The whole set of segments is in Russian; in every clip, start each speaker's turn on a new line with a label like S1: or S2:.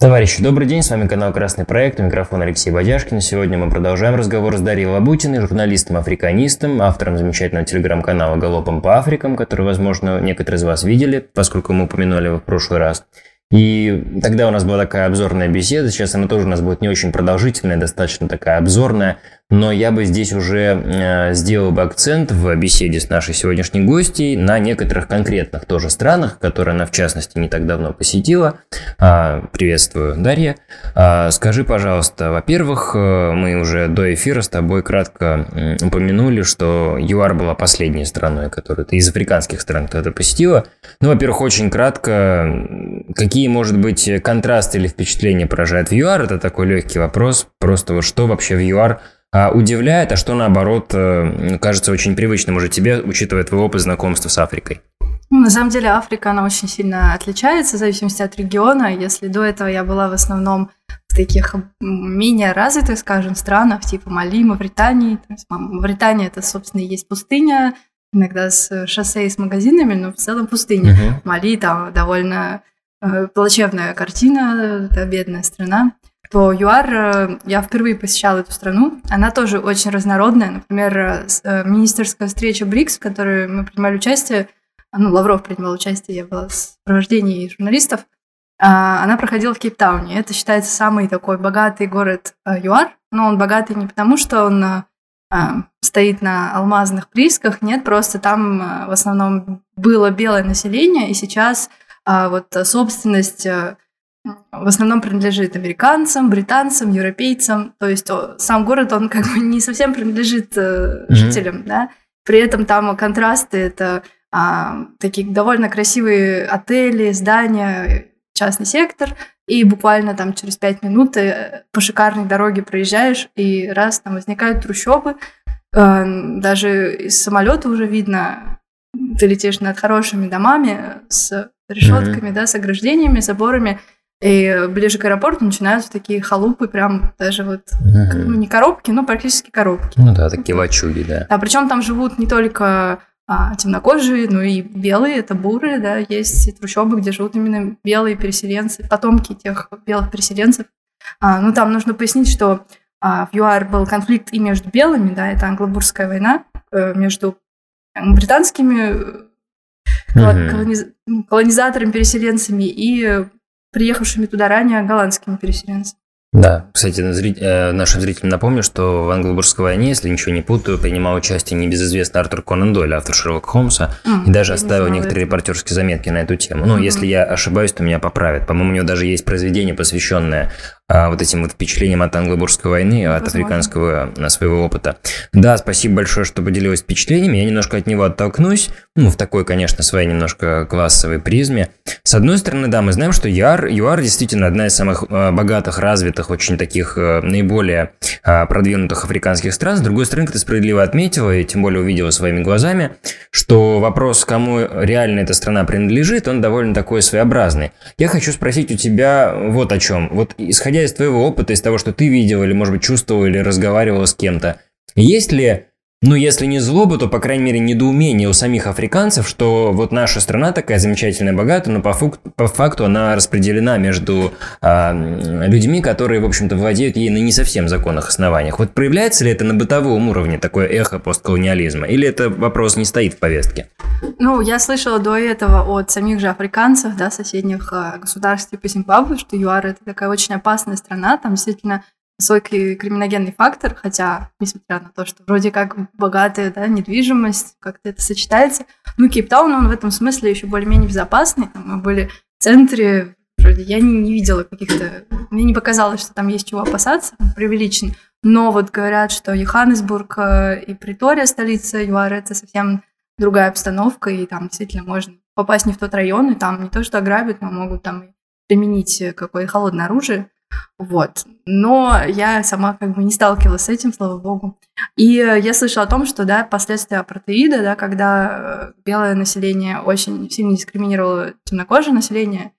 S1: Товарищи, добрый день, с вами канал Красный проект, у микрофона Алексей Бадяшкин. Сегодня мы продолжаем разговор с Дарьей Лабутиной, журналистом-африканистом, автором замечательного телеграм-канала «Галопом по Африкам», который, возможно, некоторые из вас видели, поскольку мы упомянули его в прошлый раз. И тогда у нас была такая обзорная беседа, сейчас она тоже у нас будет не очень продолжительная, достаточно такая обзорная, но я бы здесь уже э, сделал бы акцент в беседе с нашей сегодняшней гостьей на некоторых конкретных тоже странах, которые она в частности не так давно посетила. А, приветствую, Дарья. А, скажи, пожалуйста, во-первых, э, мы уже до эфира с тобой кратко упомянули, что ЮАР была последней страной, которую ты из африканских стран кто-то посетила. Ну, во-первых, очень кратко, какие, может быть, контрасты или впечатления поражают в ЮАР? Это такой легкий вопрос. Просто вот что вообще в ЮАР а удивляет, а что наоборот э, кажется очень привычным уже тебе, учитывая твой опыт знакомства с Африкой?
S2: На самом деле Африка, она очень сильно отличается в зависимости от региона. Если до этого я была в основном в таких менее развитых, скажем, странах, типа Мали, Мавритании. То есть, Мавритания это, собственно, и есть пустыня, иногда с шоссе и с магазинами, но в целом пустыня. Uh-huh. Мали там довольно э, плачевная картина, это бедная страна то ЮАР, э, я впервые посещала эту страну. Она тоже очень разнородная. Например, э, э, министерская встреча БРИКС, в которой мы принимали участие, ну, Лавров принимал участие, я была в сопровождении журналистов, а, она проходила в Кейптауне. Это считается самый такой богатый город ЮАР, но он богатый не потому, что он стоит на алмазных приисках, нет, просто там в основном было белое население, и сейчас а, вот собственность в основном принадлежит американцам, британцам, европейцам. То есть сам город, он как бы не совсем принадлежит э, жителям, mm-hmm. да. При этом там контрасты, это а, такие довольно красивые отели, здания, частный сектор, и буквально там через пять минут э, по шикарной дороге проезжаешь, и раз там возникают трущобы, э, даже из самолета уже видно, ты летишь над хорошими домами с решетками, mm-hmm. да, с ограждениями, заборами, и ближе к аэропорту начинаются такие халупы, прям даже вот, ну, не коробки, но практически коробки.
S1: Ну да, такие лачуги, да.
S2: А причем там живут не только а, темнокожие, но и белые, это бурые, да, есть трущобы, где живут именно белые переселенцы, потомки тех белых переселенцев. А, ну, там нужно пояснить, что а, в ЮАР был конфликт и между белыми, да, это англобурская война, э, между британскими угу. колониз... колонизаторами, переселенцами и приехавшими туда ранее голландскими переселенцами.
S1: Да, кстати, э, нашим зрителям напомню, что в англо-бурской войне, если ничего не путаю, принимал участие небезызвестный Артур Конан Дойль, автор Шерлока Холмса, mm, и даже оставил некоторые это. репортерские заметки на эту тему. Ну, mm-hmm. если я ошибаюсь, то меня поправят. По-моему, у него даже есть произведение, посвященное вот этим вот впечатлением от англо-бурской войны, от Возможно. африканского на своего опыта. Да, спасибо большое, что поделилась впечатлениями. Я немножко от него оттолкнусь, ну, в такой, конечно, своей немножко классовой призме. С одной стороны, да, мы знаем, что ЮАР, ЮАР действительно одна из самых а, богатых, развитых, очень таких а, наиболее а, продвинутых африканских стран. С другой стороны, ты справедливо отметила, и тем более увидела своими глазами, что вопрос, кому реально эта страна принадлежит, он довольно такой своеобразный. Я хочу спросить у тебя вот о чем. Вот исходя исходя из твоего опыта, из того, что ты видел, или, может быть, чувствовал, или разговаривал с кем-то, есть ли, ну, если не злоба, то, по крайней мере, недоумение у самих африканцев, что вот наша страна такая замечательная, богатая, но по, факту, по факту она распределена между э, людьми, которые, в общем-то, владеют ей на не совсем законных основаниях. Вот проявляется ли это на бытовом уровне, такое эхо постколониализма, или это вопрос не стоит в повестке?
S2: Ну, я слышала до этого от самих же африканцев, да, соседних э, государств типа Зимбабве, что ЮАР это такая очень опасная страна, там действительно высокий криминогенный фактор, хотя, несмотря на то, что вроде как богатая да, недвижимость, как-то это сочетается. Ну, Кейптаун, он в этом смысле еще более-менее безопасный. Там мы были в центре, вроде я не, не видела каких-то... Мне не показалось, что там есть чего опасаться, преувеличен. Но вот говорят, что Йоханнесбург э, и Притория, столица ЮАР, это совсем другая обстановка, и там действительно можно попасть не в тот район, и там не то, что ограбят, но могут там применить какое-то холодное оружие. Вот. Но я сама как бы не сталкивалась с этим, слава богу. И я слышала о том, что, да, последствия апартеида, да, когда э, белое население очень сильно дискриминировало темнокожее население,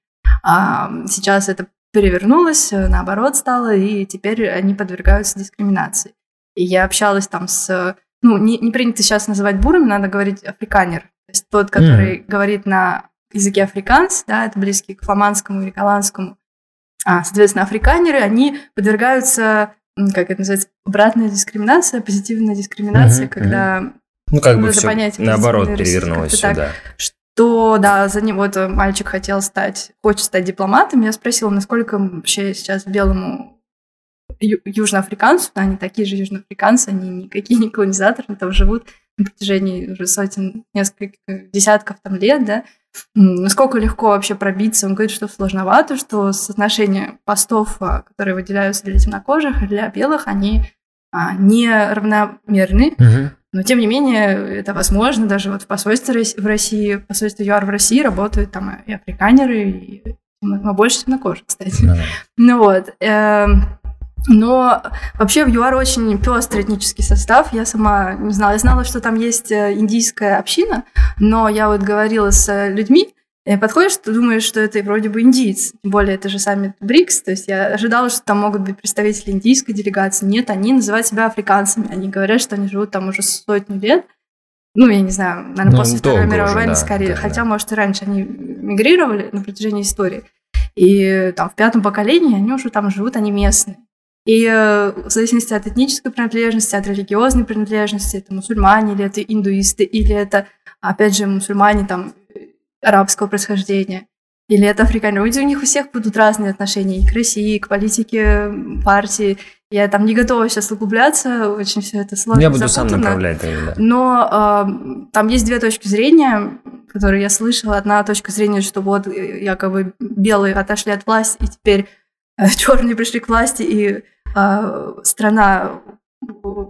S2: а сейчас это перевернулось, э, наоборот стало, и теперь они подвергаются дискриминации. И я общалась там с ну, не, не принято сейчас называть бурами, надо говорить африканер. То есть тот, который mm. говорит на языке африканс, да, это близкий к фламандскому или голландскому. А, соответственно, африканеры, они подвергаются, как это называется, обратная дискриминация, позитивная дискриминация, угу, когда...
S1: Угу. Ну, как бы все наоборот перевернулось все, да.
S2: Что, да, за ним вот мальчик хотел стать, хочет стать дипломатом. Я спросила, насколько вообще сейчас белому ю- южноафриканцу, да, они такие же южноафриканцы, они никакие не колонизаторы, они там живут на протяжении уже сотен, нескольких десятков там лет, да, насколько легко вообще пробиться. Он говорит, что сложновато, что соотношение постов, а, которые выделяются для темнокожих и для белых, они а, не равномерны. Угу. Но, тем не менее, это возможно. Даже вот в посольстве в России, в посольстве ЮАР в России работают там и африканеры, и но больше темнокожих, кстати. Да. Ну вот. Но вообще в ЮАР очень пестрый этнический состав. Я сама не знала. Я знала, что там есть э, индийская община, но я вот говорила с людьми, и подходишь, ты думаешь, что это вроде бы индиец. Тем более, это же саммит БРИКС. То есть я ожидала, что там могут быть представители индийской делегации. Нет, они называют себя африканцами. Они говорят, что они живут там уже сотню лет. Ну, я не знаю, наверное, ну, после Второй мировой войны да, скорее. Да, Хотя, да. может, и раньше они мигрировали на протяжении истории. И там в пятом поколении они уже там живут, они местные. И э, в зависимости от этнической принадлежности, от религиозной принадлежности, это мусульмане, или это индуисты, или это, опять же, мусульмане там арабского происхождения, или это африканцы. У них у всех будут разные отношения и к России, и к политике партии. Я там не готова сейчас углубляться, очень все это сложно.
S1: Я буду запутано. сам направлять. Да.
S2: Но э, там есть две точки зрения, которые я слышала. Одна точка зрения, что вот э, якобы белые отошли от власти, и теперь э, черные пришли к власти, и э, страна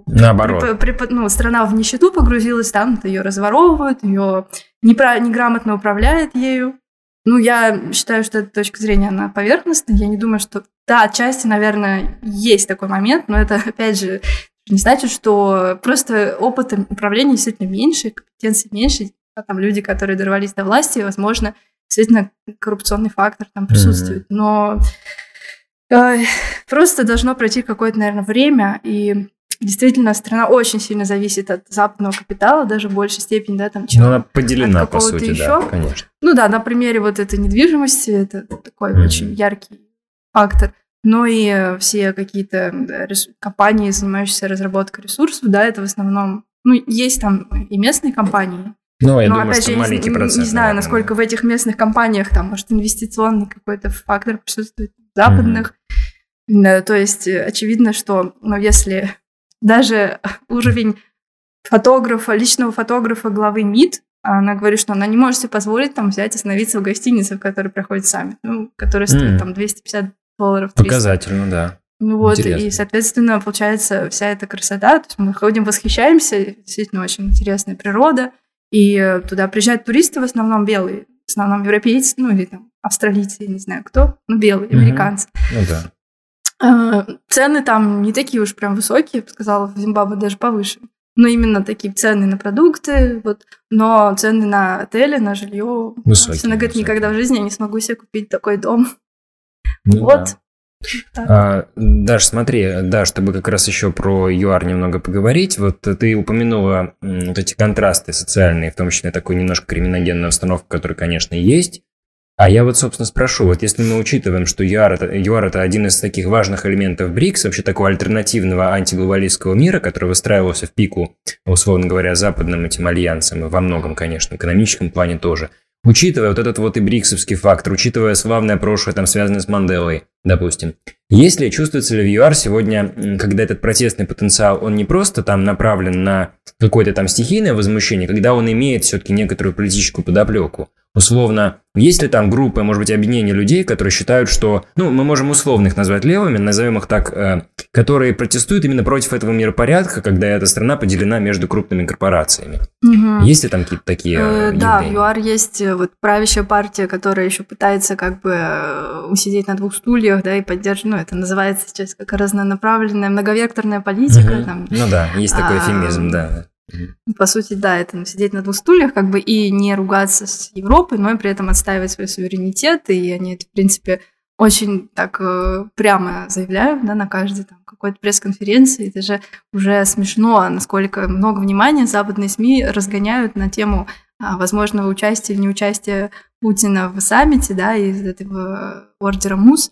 S1: Наоборот.
S2: При, при, ну, страна в нищету погрузилась, там ее разворовывают, ее непра- неграмотно управляет ею. Ну, я считаю, что эта точка зрения, она поверхностная. Я не думаю, что... Да, отчасти, наверное, есть такой момент, но это, опять же, не значит, что просто опыт управления действительно меньше, компетенции меньше. А там люди, которые дорвались до власти, возможно, действительно коррупционный фактор там присутствует. Mm-hmm. Но просто должно пройти какое-то, наверное, время, и действительно страна очень сильно зависит от западного капитала, даже в большей степени, да, там,
S1: чем Но она поделена, по сути, еще. да, конечно.
S2: Ну да, на примере вот этой недвижимости, это такой mm-hmm. очень яркий фактор. Но и все какие-то компании, занимающиеся разработкой ресурсов, да, это в основном, ну, есть там и местные компании,
S1: ну, я но, думаю, опять что же, маленький
S2: не,
S1: процент.
S2: Не знаю, наверное. насколько в этих местных компаниях там, может, инвестиционный какой-то фактор присутствует, западных. Mm-hmm. То есть очевидно, что, ну, если даже уровень фотографа, личного фотографа главы МИД, она говорит, что она не может себе позволить там взять, остановиться в гостинице, в которой проходит саммит, ну, которая стоит mm. там 250 долларов. 300.
S1: Показательно, да.
S2: Ну вот, Интересно. и, соответственно, получается вся эта красота, то есть мы ходим, восхищаемся, действительно очень интересная природа, и туда приезжают туристы в основном белые, в основном европейцы, ну или там австралийцы, я не знаю кто, ну белые, mm-hmm. американцы.
S1: Ну да.
S2: Э, цены там не такие уж прям высокие, я бы сказала, в Зимбабве даже повыше. Но именно такие цены на продукты, вот, но цены на отели, на жилье.
S1: Высокие.
S2: Она говорит, никогда в жизни я не смогу себе купить такой дом. Ну, вот.
S1: Да. А, Даш, смотри, да, чтобы как раз еще про ЮАР немного поговорить, вот ты упомянула вот эти контрасты социальные, в том числе такую немножко криминогенную установку, которая, конечно, есть, а я вот, собственно, спрошу, вот если мы учитываем, что ЮАР это, ЮАР это один из таких важных элементов БРИКС, вообще такого альтернативного антиглобалистского мира, который выстраивался в пику, условно говоря, западным этим альянсом, и во многом, конечно, экономическом плане тоже, учитывая вот этот вот и бриксовский фактор, учитывая славное прошлое, там, связанное с Манделой, допустим, есть ли, чувствуется ли в ЮАР сегодня, когда этот протестный потенциал, он не просто там направлен на какое-то там стихийное возмущение, когда он имеет все-таки некоторую политическую подоплеку, Условно, есть ли там группы, может быть, объединения людей, которые считают, что, ну, мы можем условно их назвать левыми, назовем их так, э, которые протестуют именно против этого миропорядка, когда эта страна поделена между крупными корпорациями. Угу. Есть ли там какие-то такие э,
S2: Да, в ЮАР есть э, вот правящая партия, которая еще пытается как бы э, усидеть на двух стульях, да, и поддерживать, ну, это называется сейчас как разнонаправленная многовекторная политика. Угу. Там,
S1: ну да, есть такой а, эфемизм, да.
S2: По сути, да, это сидеть на двух стульях, как бы и не ругаться с Европой, но и при этом отстаивать свой суверенитет, и они это, в принципе, очень так э, прямо заявляют, да, на каждой там какой-то пресс-конференции. Это же уже смешно, насколько много внимания западные СМИ разгоняют на тему а, возможного участия или неучастия Путина в саммите, да, из этого ордера МУС.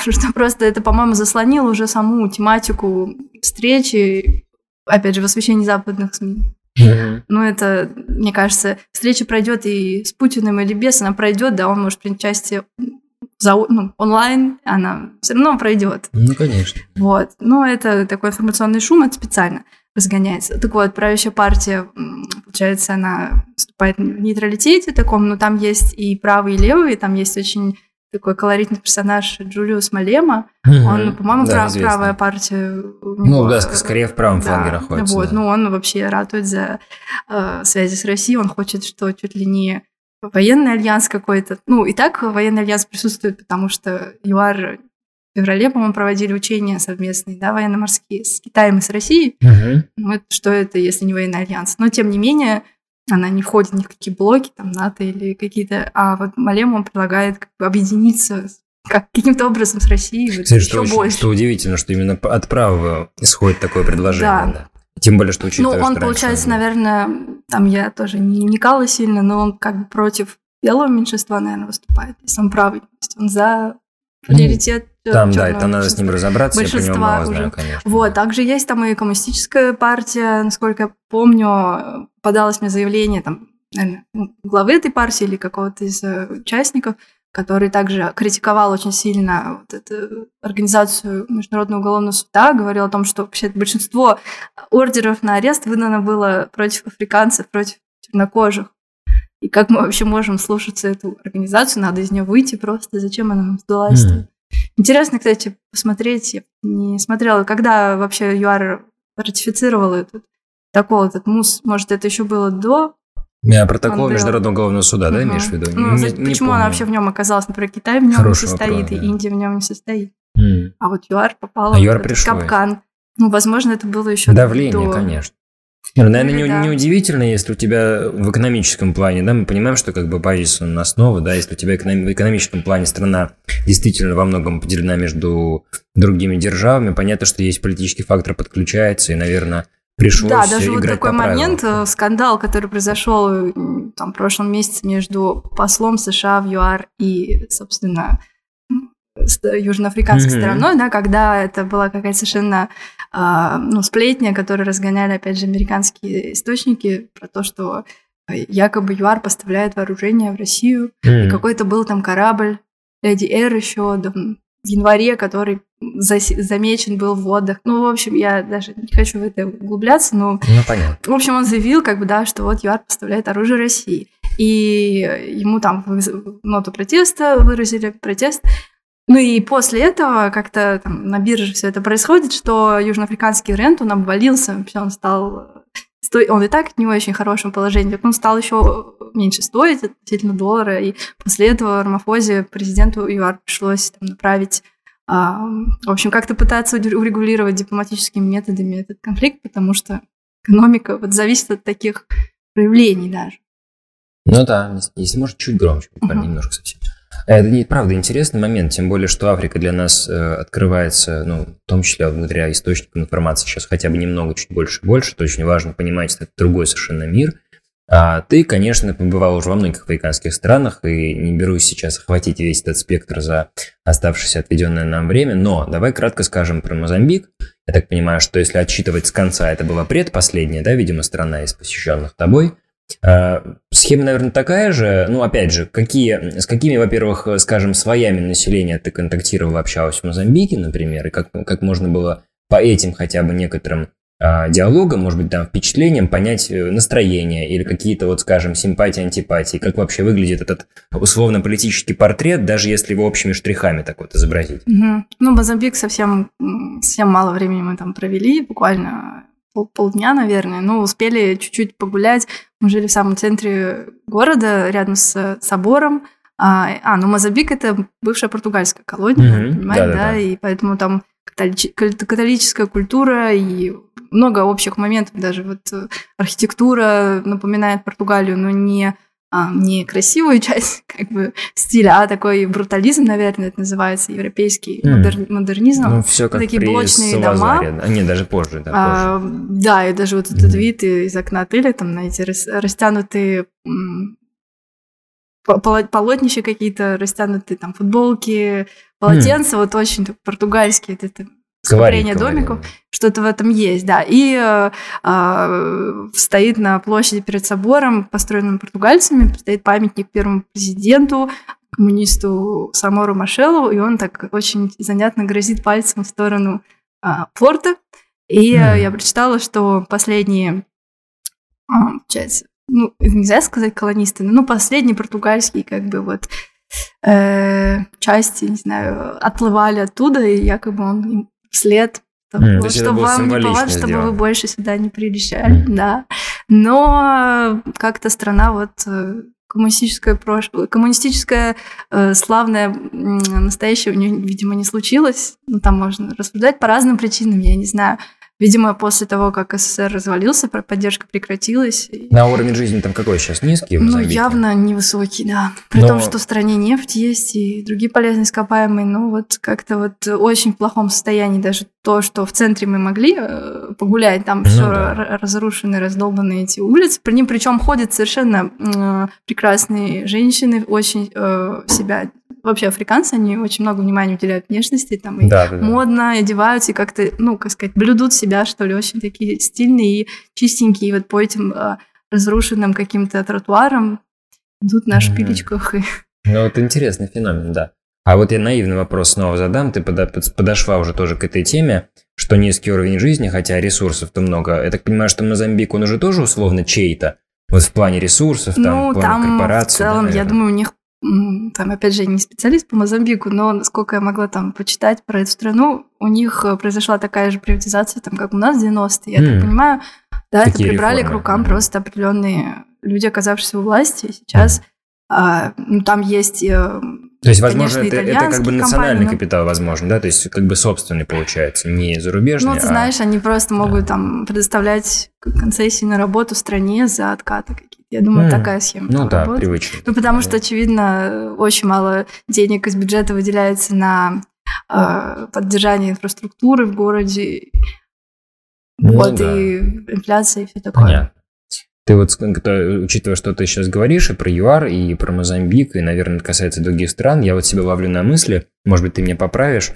S2: что просто это, по-моему, заслонило уже саму тематику встречи, опять же, в освещении западных СМИ. Mm-hmm. Ну, это, мне кажется, встреча пройдет и с Путиным или без, она пройдет, да, он может принять участие за, ну, онлайн, она все равно пройдет.
S1: Ну, конечно.
S2: Вот. Но это такой информационный шум, это специально разгоняется. Так вот, правящая партия, получается, она выступает в нейтралитете таком, но там есть и правые, и левые, там есть очень такой колоритный персонаж Джулиус Малема. Mm-hmm. Он, по-моему, да, прав, правая партия.
S1: Него, ну да, скорее в правом да, фланге находится.
S2: Вот, да. ну он вообще ратует за э, связи с Россией, он хочет, что чуть ли не военный альянс какой-то. Ну и так военный альянс присутствует, потому что ЮАР в феврале, по-моему, проводили учения совместные, да, военно-морские с Китаем и с Россией.
S1: Mm-hmm.
S2: Ну, это, что это, если не военный альянс? Но тем не менее, она не входит ни в какие блоки, там, НАТО или какие-то... А вот Малема, он предлагает как бы объединиться как, каким-то образом с Россией.
S1: Кстати, что, очень, больше. что удивительно, что именно от правого исходит такое предложение. Да. да. Тем более, что учитывая,
S2: Ну, он, получается, наверное, там я тоже не вникала сильно, но он как бы против белого меньшинства, наверное, выступает. Если он правый, то есть он за приоритет
S1: ну, Там, да, это надо с ним разобраться, я про него мало уже. знаю, конечно.
S2: Вот, также есть там и коммунистическая партия, насколько я помню, подалось мне заявление там, наверное, ну, главы этой партии или какого-то из э, участников, который также критиковал очень сильно вот эту организацию Международного уголовного суда, говорил о том, что вообще большинство ордеров на арест выдано было против африканцев, против чернокожих. И как мы вообще можем слушаться эту организацию? Надо из нее выйти просто. Зачем она нам сдалась? Mm. Интересно, кстати, посмотреть. Я не смотрела, когда вообще ЮАР ратифицировал этот протокол, этот МУС. Может, это еще было до
S1: я протокол Международного уголовного суда, угу. да, имеешь в виду?
S2: Ну, не, почему не помню. она вообще в нем оказалась? Например, Китай в нем Хороший не состоит, вопрос, да. и Индия в нем не состоит.
S1: Mm.
S2: А вот ЮАР попала
S1: а
S2: в этот капкан. Ну, возможно, это было еще
S1: Давление, до... конечно. Ну, наверное, не, да. неудивительно, если у тебя в экономическом плане, да, мы понимаем, что как бы базис он основа, да, если у тебя эконом, в экономическом плане страна действительно во многом поделена между другими державами, понятно, что есть политический фактор подключается, и, наверное, пришлось Да,
S2: даже вот такой момент, э, скандал, который произошел там, в прошлом месяце между послом США в ЮАР и, собственно, южноафриканской mm-hmm. стороной, да, когда это была какая-то совершенно э, ну, сплетня, которую разгоняли, опять же, американские источники про то, что якобы ЮАР поставляет вооружение в Россию, mm-hmm. и какой-то был там корабль Леди Эр еще там, в январе, который замечен был в водах. Ну, в общем, я даже не хочу в это углубляться, но...
S1: Ну, понятно.
S2: В общем, он заявил, как бы, да, что вот ЮАР поставляет оружие России. И ему там ноту протеста выразили, протест. Ну и после этого как-то там, на бирже все это происходит, что южноафриканский рент, он обвалился, вообще он стал... Он и так не в очень хорошем положении, он стал еще меньше стоить относительно доллара, и после этого Рамафозе президенту ЮАР пришлось там, направить а, в общем, как-то пытаться урегулировать дипломатическими методами этот конфликт, потому что экономика вот зависит от таких проявлений даже.
S1: Ну да, если может, чуть громче, буквально uh-huh. немножко совсем. Это правда интересный момент, тем более, что Африка для нас э, открывается, ну, в том числе благодаря источникам информации сейчас хотя бы немного, чуть больше и больше. Это очень важно понимать, что это другой совершенно мир. А ты, конечно, побывал уже во многих африканских странах, и не берусь сейчас охватить весь этот спектр за оставшееся отведенное нам время, но давай кратко скажем про Мозамбик. Я так понимаю, что если отчитывать с конца, это была предпоследняя, да, видимо, страна из посещенных тобой – схема, наверное, такая же. Ну, опять же, какие, с какими, во-первых, скажем, слоями населения ты контактировал, общалась в Мозамбике, например, и как, как можно было по этим хотя бы некоторым а, диалогам, может быть, там, впечатлениям понять э, настроение или какие-то, вот, скажем, симпатии, антипатии, как вообще выглядит этот условно-политический портрет, даже если его общими штрихами так вот изобразить.
S2: Угу. Ну, Мозамбик совсем, совсем мало времени мы там провели, буквально пол, полдня, наверное. Ну, успели чуть-чуть погулять. Мы жили в самом центре города, рядом с собором. А, а ну Мозамбик это бывшая португальская колония, mm-hmm. понимаете, да, да, да, и поэтому там католическая культура и много общих моментов, даже вот э, архитектура напоминает Португалию, но не а, не красивую часть как бы стиля, а такой брутализм, наверное, это называется, европейский mm. модер, модернизм.
S1: Ну, все как
S2: Такие
S1: при
S2: блочные дома.
S1: А, даже позже, да, а, позже.
S2: Да, и даже вот этот mm. вид из окна отеля, там на эти растянутые полотнища какие-то растянутые, там футболки, полотенца, mm. вот очень португальские, это скопление домиков, что-то в этом есть, да. И э, э, стоит на площади перед собором, построенным португальцами, стоит памятник первому президенту, коммунисту Самору Машелу, и он так очень занятно грозит пальцем в сторону э, порта. И mm. я прочитала, что последние, э, получается, ну, нельзя сказать колонисты, но ну, последние португальские, как бы вот э, части, не знаю, отплывали оттуда, и якобы он им вслед
S1: Mm, вот, чтобы вам не
S2: повадно, чтобы вы больше сюда не приезжали, mm. да. Но как-то страна вот э, коммунистическое прошлое, коммунистическое э, славное настоящее у нее, видимо, не случилось. Ну, там можно рассуждать по разным причинам, я не знаю. Видимо, после того, как СССР развалился, поддержка прекратилась.
S1: На уровень жизни там какой сейчас? Низкий?
S2: Ну, явно невысокий, да. При Но... том, что в стране нефть есть и другие полезные ископаемые, ну вот как-то вот в очень плохом состоянии даже то, что в центре мы могли э, погулять, там ну, все да. разрушены, раздолбаны эти улицы. При ним причем ходят совершенно э, прекрасные женщины, очень э, себя вообще африканцы, они очень много внимания уделяют внешности, там и да, да, модно одеваются, и как-то, ну, как сказать, блюдут себя, что ли, очень такие стильные и чистенькие, и вот по этим а, разрушенным каким-то тротуарам идут на шпилечках. И...
S1: Ну, вот интересный феномен, да. А вот я наивный вопрос снова задам. Ты подошла уже тоже к этой теме, что низкий уровень жизни, хотя ресурсов-то много. Я так понимаю, что Мозамбик, он уже тоже условно чей-то? Вот в плане ресурсов, там, ну, там корпорации.
S2: в целом, да, я думаю, у них там, опять же, не специалист по Мозамбику, но насколько я могла там почитать про эту страну, у них э, произошла такая же приватизация, там, как у нас в 90-е, я mm. так понимаю. Да, Такие это прибрали реформы. к рукам mm. просто определенные люди, оказавшиеся у власти. Сейчас mm. а, ну, там есть э,
S1: то есть, возможно, Конечно, это, это как бы национальный компании, капитал, возможно, да? То есть, как бы собственный получается, не зарубежный.
S2: Ну, ты а... знаешь, они просто могут да. там предоставлять концессии на работу в стране за откаты какие-то. Я думаю, mm. такая схема.
S1: Ну да, работает. привычно.
S2: Ну, потому что, очевидно, очень мало денег из бюджета выделяется на э, поддержание инфраструктуры в городе. Ну, вот, да. и инфляция, и все такое. Понятно.
S1: Ты вот, учитывая, что ты сейчас говоришь и про ЮАР, и про Мозамбик, и, наверное, касается других стран, я вот себя ловлю на мысли, может быть, ты меня поправишь.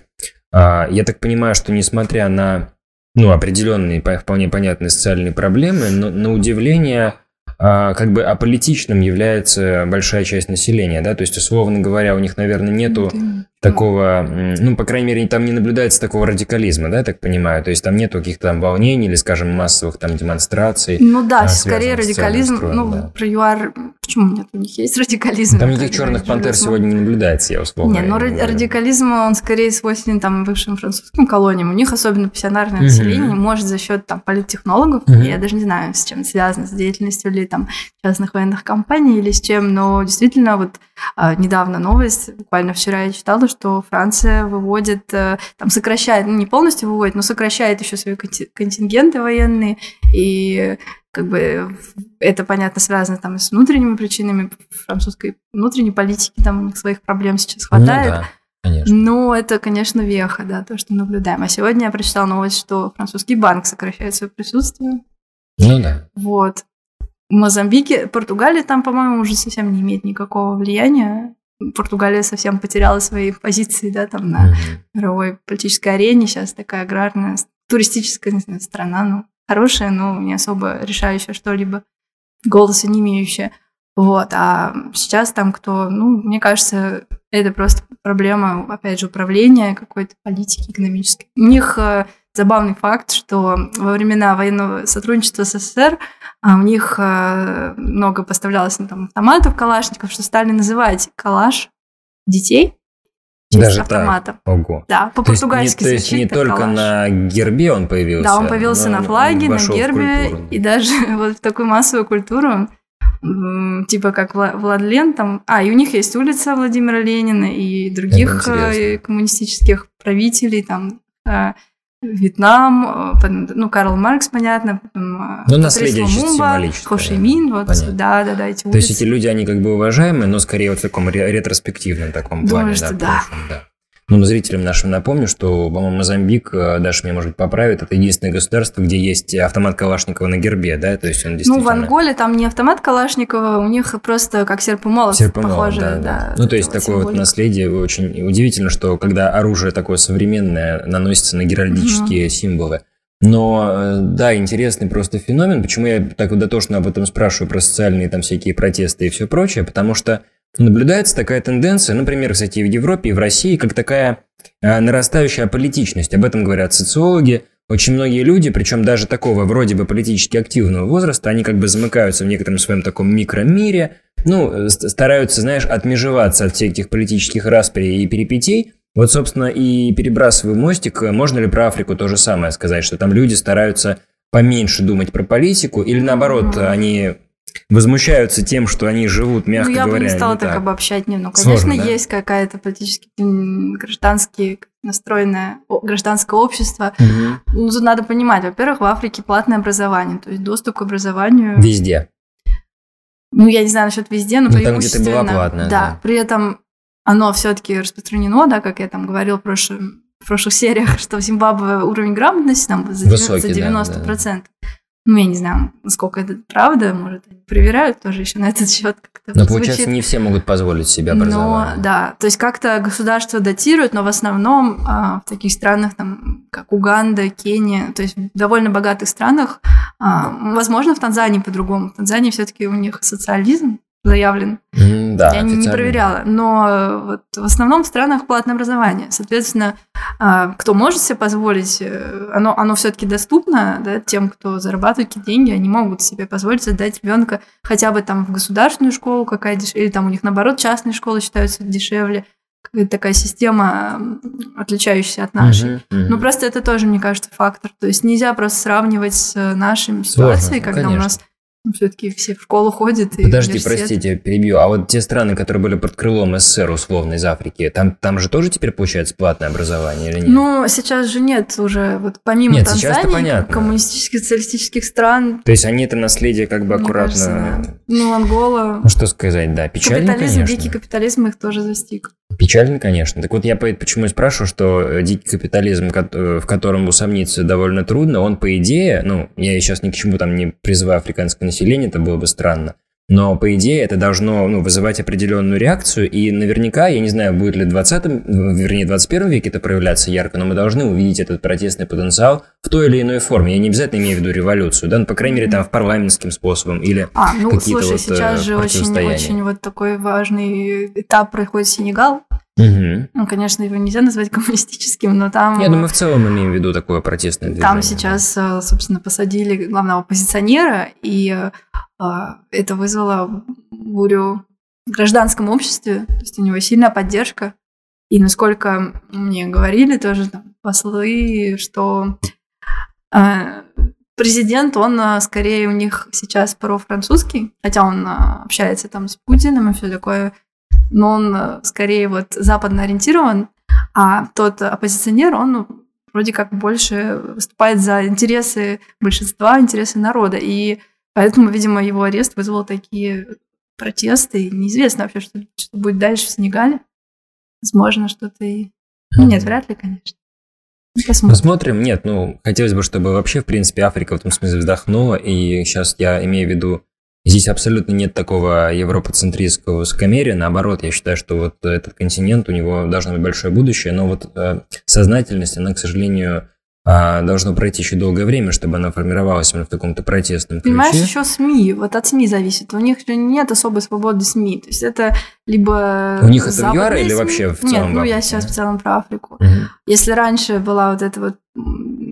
S1: А, я так понимаю, что несмотря на ну, определенные, вполне понятные социальные проблемы, но на удивление как бы аполитичным является большая часть населения, да, то есть, условно говоря, у них, наверное, нету да. такого, ну, по крайней мере, там не наблюдается такого радикализма, да, я так понимаю, то есть там нету каких-то там волнений или, скажем, массовых там демонстраций.
S2: Ну да, а, скорее радикализм, строем, ну, да. про ЮАР, почему нет, у них есть радикализм.
S1: Там никаких черных пантер сегодня не наблюдается, я условно
S2: Нет, но ну, радикализм, он скорее свойственен там бывшим французским колониям, у них особенно пассионарное население, может за счет там политтехнологов, я даже не знаю, с чем связано, с деятельностью ли там частных военных компаний или с чем, но действительно вот а, недавно новость, буквально вчера я читала, что Франция выводит, а, там сокращает, ну не полностью выводит, но сокращает еще свои контингенты военные, и как бы это, понятно, связано там с внутренними причинами французской внутренней политики, там у них своих проблем сейчас ну хватает. Ну, да. Конечно. Но это, конечно, веха, да, то, что наблюдаем. А сегодня я прочитала новость, что французский банк сокращает свое присутствие.
S1: Ну да.
S2: Вот. Мозамбике, Португалия там, по-моему, уже совсем не имеет никакого влияния. Португалия совсем потеряла свои позиции, да, там на mm-hmm. мировой политической арене. Сейчас такая аграрная, туристическая знаю, страна, ну, хорошая, но не особо решающая что-либо, голоса не имеющая. Вот, а сейчас там кто, ну, мне кажется, это просто проблема, опять же, управления какой-то политики экономической. У них э, забавный факт, что во времена военного сотрудничества с СССР а у них э, много поставлялось ну, там, автоматов, калашников, что стали называть калаш детей
S1: даже автоматом. Так?
S2: Ого. Да, по-португальски
S1: То есть, не, то есть не только калаш. на гербе он появился.
S2: Да, он появился на флаге, на гербе, и даже вот в такую массовую культуру, типа как Владлен там... А, и у них есть улица Владимира Ленина и других э, коммунистических правителей, там э, Вьетнам, э, ну, Карл Маркс, понятно, потом
S1: э, ну, наследие Лумумба,
S2: Хошимин, вот, да, да, да, эти улицы.
S1: То есть эти люди, они как бы уважаемые, но скорее вот в таком ретроспективном таком
S2: Думаю,
S1: плане,
S2: что
S1: да,
S2: да.
S1: Прошлом, да. Ну, зрителям нашим напомню, что, по-моему, Мозамбик, э, Даша меня, может быть, поправит, это единственное государство, где есть автомат Калашникова на гербе, да? То есть он действительно...
S2: Ну, в Анголе там не автомат Калашникова, у них просто как серп и молот
S1: Серп и молот,
S2: похоже.
S1: да, да.
S2: да,
S1: Ну, то есть
S2: вот
S1: такое вот
S2: символика.
S1: наследие очень удивительно, что когда оружие такое современное наносится на геральдические символы. Но, э, да, интересный просто феномен. Почему я так дотошно об этом спрашиваю, про социальные там всякие протесты и все прочее? Потому что наблюдается такая тенденция, например, кстати, в Европе и в России, как такая э, нарастающая политичность. Об этом говорят социологи. Очень многие люди, причем даже такого вроде бы политически активного возраста, они как бы замыкаются в некотором своем таком микромире, ну, э, ст- стараются, знаешь, отмежеваться от всех этих политических расприй и перипетий. Вот, собственно, и перебрасываю мостик, э, можно ли про Африку то же самое сказать, что там люди стараются поменьше думать про политику, или наоборот, они возмущаются тем, что они живут, мягко
S2: ну, я
S1: говоря,
S2: бы не стала
S1: не
S2: так
S1: так.
S2: обобщать немного.
S1: Сложно,
S2: Конечно,
S1: да?
S2: есть какая-то политически м, граждански настроенное гражданское общество.
S1: Мгм.
S2: Ну, тут надо понимать, во-первых, в Африке платное образование, то есть доступ к образованию.
S1: Везде.
S2: Ну, я не знаю насчет везде, но
S1: Ну, там, где ты была
S2: преимущественно.
S1: платная,
S2: да,
S1: да.
S2: при этом оно все-таки распространено, да, как я там говорил в, прошлом- в прошлых сериях, что в Зимбабве уровень грамотности там за
S1: Высокий, да,
S2: 90%. Ну, я не знаю, насколько это правда, может, они проверяют тоже еще на этот счет как-то.
S1: Но,
S2: звучит.
S1: получается, не все могут позволить себе образование.
S2: Но, да, то есть как-то государство датирует, но в основном а, в таких странах, там, как Уганда, Кения, то есть в довольно богатых странах, а, возможно, в Танзании по-другому. В Танзании все-таки у них социализм заявлен.
S1: Да,
S2: Я не проверяла, но э, вот в основном в странах платное образование. Соответственно, а, кто может себе позволить, э, оно, оно все-таки доступно да, тем, кто зарабатывает какие-то деньги, они могут себе позволить отдать ребенка хотя бы там в государственную школу, какая дешевле, или там у них наоборот частные школы считаются дешевле. Какая-то такая система, отличающаяся от нашей.
S1: Мгм.
S2: Ну, просто это тоже, мне кажется, фактор. То есть нельзя просто сравнивать с э, нашими
S1: Сложно,
S2: ситуацией,
S1: ну,
S2: когда
S1: конечно.
S2: у нас все-таки все в школу ходят. И
S1: Подожди,
S2: университет.
S1: простите, перебью. А вот те страны, которые были под крылом СССР, условно, из Африки, там, там же тоже теперь получается платное образование или нет?
S2: Ну, сейчас же нет уже, вот помимо
S1: Нет,
S2: Танзании, коммунистических, социалистических стран,
S1: То есть они это наследие как бы аккуратно...
S2: кажется, да. ну, Ангола,
S1: Ну что сказать, да, печально,
S2: капитализм,
S1: конечно.
S2: дикий капитализм их тоже застиг.
S1: Печально, конечно. Так вот я по- почему и спрашиваю, что э, дикий капитализм, э, в котором усомниться довольно трудно, он по идее, ну, я сейчас ни к чему там не призываю африканское население, это было бы странно, но по идее это должно ну, вызывать определенную реакцию, и наверняка, я не знаю, будет ли в 20 вернее, 21 веке это проявляться ярко, но мы должны увидеть этот протестный потенциал в той или иной форме. Я не обязательно имею в виду революцию, да, ну, по крайней мере, там в парламентским способом или
S2: А, ну,
S1: какие-то
S2: слушай,
S1: вот,
S2: сейчас
S1: э,
S2: же очень, очень вот такой важный этап происходит Сенегал.
S1: Мгм.
S2: Ну, конечно, его нельзя назвать коммунистическим, но там...
S1: Я думаю, в целом имеем в виду такое протестное движение.
S2: Там сейчас, э, собственно, посадили главного оппозиционера, и э, это вызвало бурю в гражданском обществе. То есть у него сильная поддержка. И насколько мне говорили тоже там, послы, что э, президент, он скорее у них сейчас про-французский, хотя он общается там с Путиным и все такое, но он э, скорее вот западно ориентирован, а тот оппозиционер, он ну, вроде как больше выступает за интересы большинства, интересы народа. И поэтому, видимо, его арест вызвал такие протесты. Неизвестно вообще, что, что будет дальше в Сенегале. Возможно, что-то и... Ну, нет, вряд ли, конечно. Ну, Посмотрим.
S1: Посмотрим. Нет, ну, хотелось бы, чтобы вообще, в принципе, Африка в этом смысле вздохнула. И сейчас я имею в виду, здесь абсолютно нет такого европоцентристского высокомерия. Наоборот, я считаю, что вот этот континент, у него должно быть большое будущее. Но вот э, сознательность, она, к сожалению, а, должно пройти еще долгое время, чтобы она формировалась именно в каком-то протестном ключе.
S2: Понимаешь, еще СМИ, вот от СМИ зависит. У них же нет особой свободы СМИ. То есть это либо
S1: У них это в ЮАР или вообще в
S2: Нет,
S1: целом в
S2: ну я сейчас в целом про Африку.
S1: Мгм.
S2: Если раньше была вот эта вот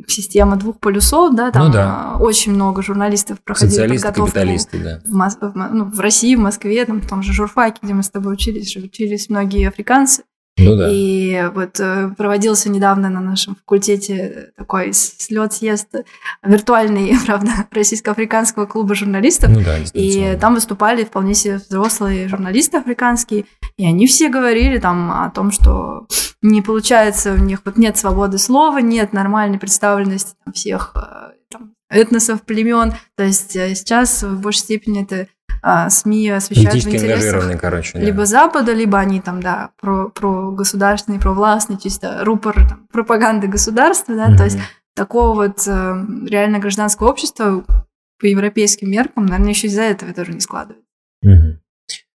S2: система двух полюсов, да, там
S1: Ну да.
S2: а, очень много журналистов проходили
S1: Социалисты,
S2: подготовку
S1: капиталисты, да.
S2: в, Мос- в ну, в России, в Москве, там, в том же журфаке, где мы с тобой учились, учились многие африканцы.
S1: Ну да.
S2: И вот э, проводился недавно на нашем факультете такой слет съезд виртуальный, правда, российско-африканского клуба журналистов.
S1: Ну да,
S2: И там выступали вполне себе взрослые журналисты африканские, и они все говорили там о том, что не получается, у них вот нет свободы слова, нет нормальной представленности там, всех э, там, этносов, племен. То есть э, сейчас в большей степени это а, СМИ освещают в
S1: интересах короче,
S2: да. либо Запада, либо они там, да, про, про государственный, про властный, чисто рупор там, пропаганды государства, да, mm-hmm. то есть такого вот э, реально гражданского общества по европейским меркам, наверное, еще из-за этого тоже не складывается.
S1: Mm-hmm.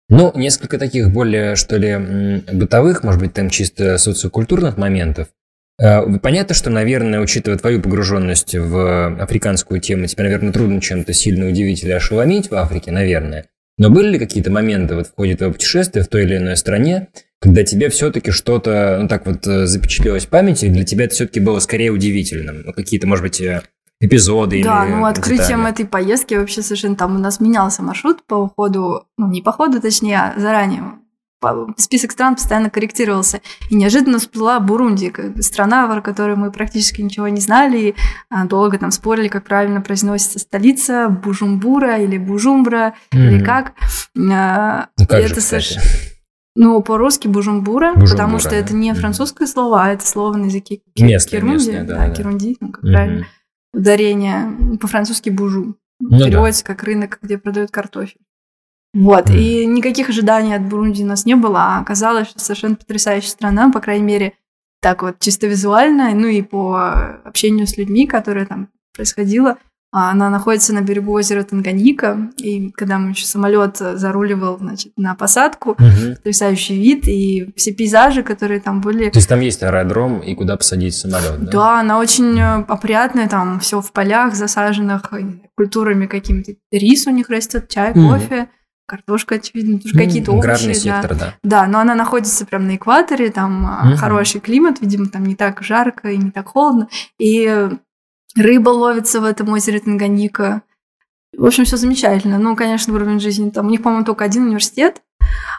S1: Ну, несколько таких более, что ли, бытовых, может быть, там чисто социокультурных моментов. Э, понятно, что, наверное, учитывая твою погруженность в африканскую тему, тебе, наверное, трудно чем-то сильно удивить или ошеломить в Африке, наверное. Но были ли какие-то моменты вот в ходе твоего путешествия в той или иной стране, когда тебе все-таки что-то, ну так вот, э, запечатлелось в памяти, для тебя это все-таки было скорее удивительным? Ну, какие-то, может быть, э, эпизоды
S2: да,
S1: или
S2: ну открытием детали. этой поездки вообще совершенно там у нас менялся маршрут по уходу, ну не по ходу, точнее, а заранее список стран постоянно корректировался. И неожиданно всплыла Бурунди, страна, про которую мы практически ничего не знали. И а, долго там спорили, как правильно произносится столица, Бужумбура или Бужумбра, mm-hmm. или как.
S1: А, ну, как это же,
S2: Ну, по-русски Бужумбура, Бужумбура, потому что это не французское mm-hmm. слово, а это слово на языке
S1: местное,
S2: Кирунди.
S1: Местное, да, да,
S2: да, Кирунди, ну, как mm-hmm. правильно. Ударение по-французски бужу. Ну, переводится да. как рынок, где продают картофель. Вот, mm. и никаких ожиданий от Бурунди у нас не было, а оказалось, что совершенно потрясающая страна, по крайней мере, так вот чисто визуально, ну и по общению с людьми, которое там происходило. А она находится на берегу озера Танганьика, и когда мы еще самолет заруливал, значит, на посадку, угу. потрясающий вид и все пейзажи, которые там были.
S1: То есть там есть аэродром и куда посадить самолет, да?
S2: Да, она очень э, опрятная, там все в полях засаженных культурами какими-то. Рис у них растет, чай, угу. кофе картошка, очевидно, тоже какие-то овощи.
S1: сектор, да.
S2: да. но она находится прямо на экваторе, там угу. хороший климат, видимо, там не так жарко и не так холодно. И рыба ловится в этом озере Танганьика. В общем, все замечательно. Ну, конечно, уровень жизни там. У них, по-моему, только один университет.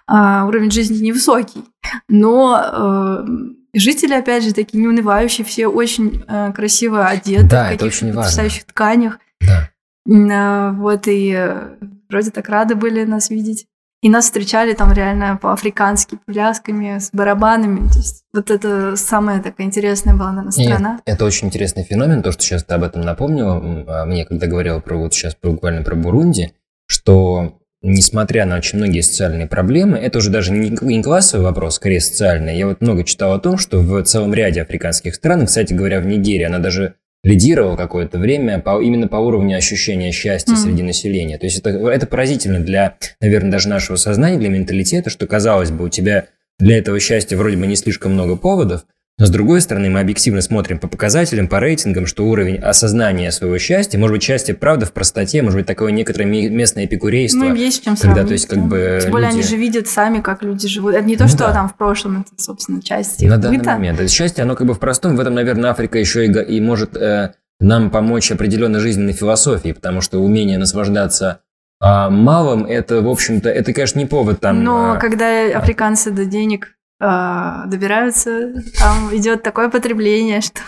S2: А, уровень жизни невысокий. Но э, жители, опять же, такие неунывающие, все очень э, красиво одеты.
S1: Да, в важно.
S2: потрясающих тканях.
S1: Да.
S2: Э, вот и э, вроде так рады были нас видеть. И нас встречали там реально по-африкански, плясками, с барабанами. То есть вот это самая такая интересная была, наверное, страна.
S1: И это очень интересный феномен, то, что сейчас ты об этом напомнила а мне, когда говорила про вот сейчас буквально про Бурунди, что несмотря на очень многие социальные проблемы, это уже даже не классовый вопрос, скорее социальный. Я вот много читал о том, что в целом ряде африканских стран, кстати говоря, в Нигерии, она даже лидировал какое-то время по, именно по уровню ощущения счастья mm. среди населения. То есть это, это поразительно для, наверное, даже нашего сознания, для менталитета, что, казалось бы, у тебя для этого счастья вроде бы не слишком много поводов, но с другой стороны, мы объективно смотрим по показателям, по рейтингам, что уровень осознания своего счастья, может быть, счастье правда в простоте, может быть, такое некоторое местное эпикурейство.
S2: Ну, есть чем когда, то есть, как бы, Тем более люди... они же видят сами, как люди живут. Это не то, ну, что да. там в прошлом, это, собственно, часть
S1: На данный момент. Это счастье, оно как бы в простом. В этом, наверное, Африка еще и, и может э, нам помочь определенной жизненной философии, потому что умение наслаждаться а малым, это, в общем-то, это, конечно, не повод там...
S2: Но а... когда африканцы до денег добираются, там идет такое потребление, что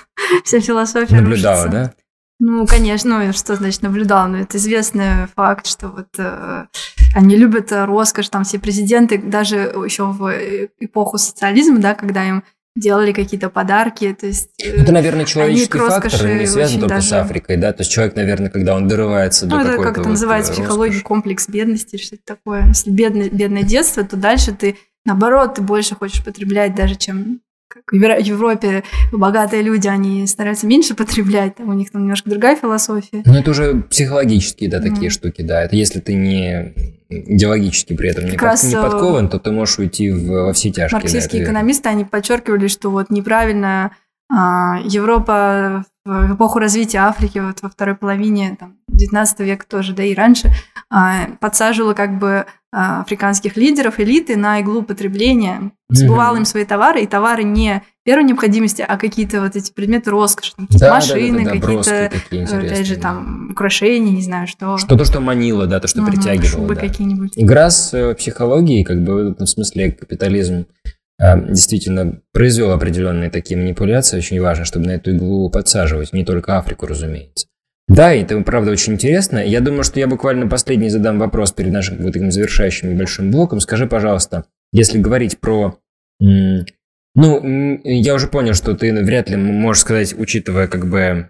S2: вся философия
S1: Наблюдала, рушится. да?
S2: Ну, конечно, ну, что значит наблюдал? Ну, это известный факт, что вот э, они любят роскошь, там все президенты, даже еще в эпоху социализма, да, когда им делали какие-то подарки, то есть...
S1: Э, это, наверное, человеческий фактор, не связан только даже... с Африкой, да? То есть человек, наверное, когда он дорывается
S2: ну,
S1: до
S2: это как это вот называется, психология, комплекс бедности что-то такое. Если бедное, бедное детство, то дальше ты Наоборот, ты больше хочешь потреблять даже, чем как в Европе богатые люди, они стараются меньше потреблять, там у них там немножко другая философия.
S1: Ну, это уже психологические, да, такие mm. штуки, да. Это если ты не идеологически при этом не, под, не э, подкован, то ты можешь уйти в, во все тяжкие.
S2: Марксистские да, экономисты, они подчеркивали, что вот неправильно а, Европа в эпоху развития Африки, вот во второй половине там, 19 века тоже, да и раньше, а, подсаживала как бы а, африканских лидеров, элиты на иглу потребления, сбывала им свои товары, и товары не первой необходимости, а какие-то вот эти предметы роскоши, там, да, машины, да, да, да, какие-то, опять же, там, украшения, не знаю, что.
S1: Что-то, что манило, да, то, что угу, притягивало.
S2: Шубы да. какие-нибудь.
S1: Игра с э, психологией, как бы в этом смысле капитализм действительно произвел определенные такие манипуляции. Очень важно, чтобы на эту иглу подсаживать. Не только Африку, разумеется. Да, это правда очень интересно. Я думаю, что я буквально последний задам вопрос перед нашим вот таким завершающим небольшим блоком. Скажи, пожалуйста, если говорить про... Ну, я уже понял, что ты вряд ли можешь сказать, учитывая как бы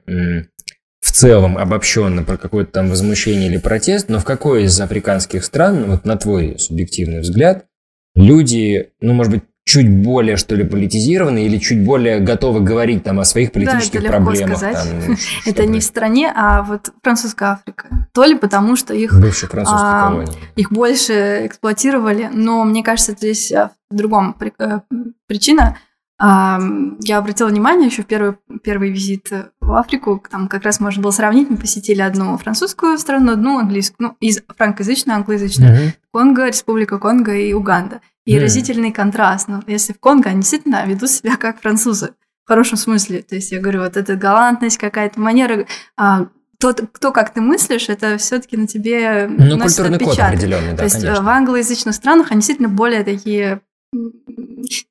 S1: в целом обобщенно про какое-то там возмущение или протест, но в какой из африканских стран, вот на твой субъективный взгляд, люди, ну, может быть, чуть более, что ли, политизированы или чуть более готовы говорить там о своих политических
S2: да, это
S1: проблемах.
S2: Сказать.
S1: Там,
S2: это не в стране, а вот французская Африка. То ли потому, что их,
S1: а,
S2: их больше эксплуатировали, но мне кажется, здесь а, в другом э, причина – я обратила внимание еще в первый, первый визит в Африку, там как раз можно было сравнить, мы посетили одну французскую страну, одну английскую, ну, из франкоязычную, англоязычную, mm-hmm. Конго, Республика Конго и Уганда. И mm-hmm. разительный контраст. Ну, если в Конго они действительно ведут себя как французы, в хорошем смысле. То есть я говорю, вот эта галантность какая-то, манера, а, тот, кто как ты мыслишь, это все-таки на тебе
S1: ну, культурный отпечаток. код определенный, да,
S2: То есть
S1: конечно.
S2: в англоязычных странах они действительно более такие